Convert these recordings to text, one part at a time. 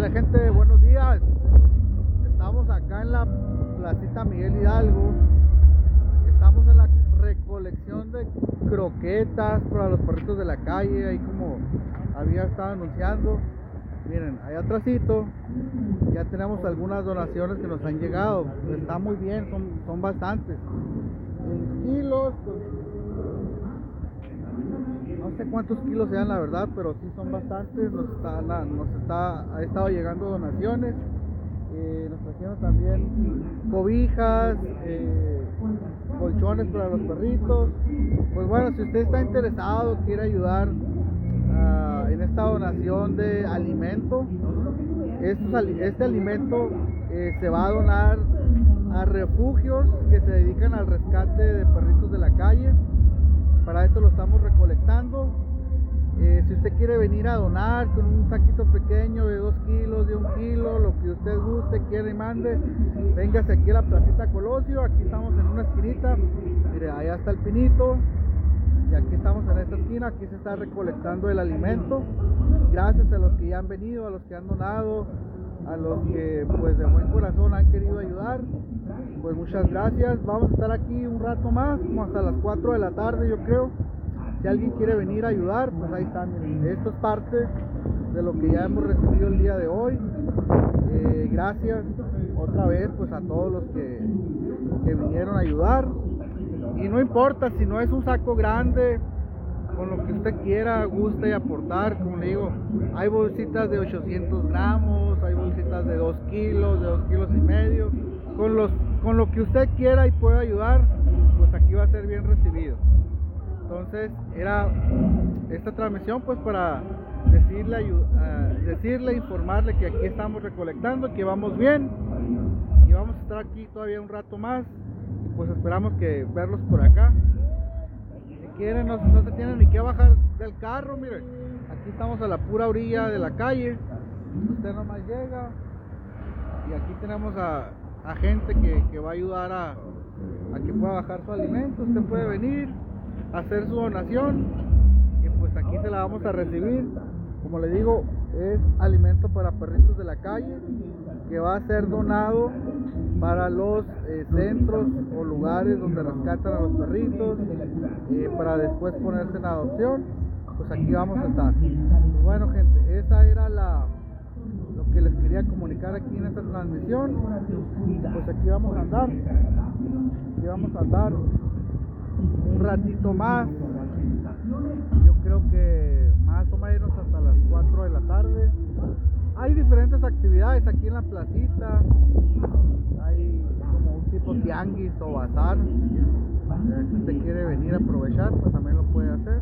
Hola gente, buenos días. Estamos acá en la placita Miguel Hidalgo. Estamos en la recolección de croquetas para los perritos de la calle, ahí como había estado anunciando. Miren, ahí atrásito ya tenemos algunas donaciones que nos han llegado. Está muy bien, son, son bastantes. En kilos, pues, sé cuántos kilos sean la verdad, pero sí son bastantes. Nos está, nos está, ha estado llegando donaciones. Eh, nos trajeron también cobijas, eh, colchones para los perritos. Pues bueno, si usted está interesado, quiere ayudar uh, en esta donación de alimento, este alimento eh, se va a donar a refugios que se dedican al rescate de perritos de la calle. Para esto lo estamos recolectando. Usted quiere venir a donar con un saquito pequeño de 2 kilos, de 1 kilo, lo que usted guste, quiere y mande, véngase aquí a la placita Colosio. Aquí estamos en una esquinita. Mire, allá está el pinito. Y aquí estamos en esta esquina. Aquí se está recolectando el alimento. Gracias a los que ya han venido, a los que han donado, a los que pues de buen corazón han querido ayudar. Pues muchas gracias. Vamos a estar aquí un rato más, como hasta las 4 de la tarde yo creo. Si alguien quiere venir a ayudar, pues ahí está. Esto es parte de lo que ya hemos recibido el día de hoy. Eh, gracias otra vez pues a todos los que, que vinieron a ayudar. Y no importa si no es un saco grande, con lo que usted quiera, guste aportar, como le digo, hay bolsitas de 800 gramos, hay bolsitas de 2 kilos, de 2 kilos y medio, con, los, con lo que usted quiera y pueda ayudar, pues aquí va a ser bien recibido. Entonces era esta transmisión pues para decirle, decirle, informarle que aquí estamos recolectando, que vamos bien y vamos a estar aquí todavía un rato más y pues esperamos que verlos por acá quieren, no, se tienen ni que bajar del carro, miren. Aquí estamos a la pura orilla de la calle. Usted nomás llega y aquí tenemos a, gente que, va a ayudar a, a que pueda bajar su alimento. Usted puede venir, hacer su donación y pues aquí se la vamos a recibir. Como le digo, es alimento para perritos de la calle que va a ser donado para los eh, centros o lugares donde rescatan a los perritos eh, para después ponerse en adopción. Pues aquí vamos a estar. Pues bueno gente esa era la lo que les quería comunicar aquí en esta transmisión. Pues aquí vamos a andar. Aquí vamos a andar un ratito más yo creo que más o menos hasta las 4 de la tarde hay diferentes actividades aquí en la placita. Hay como un tipo tianguis o bazar. Si usted quiere venir a aprovechar, pues también lo puede hacer.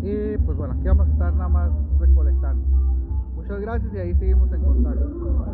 Y pues bueno, aquí vamos a estar nada más recolectando. Muchas gracias y ahí seguimos en contacto.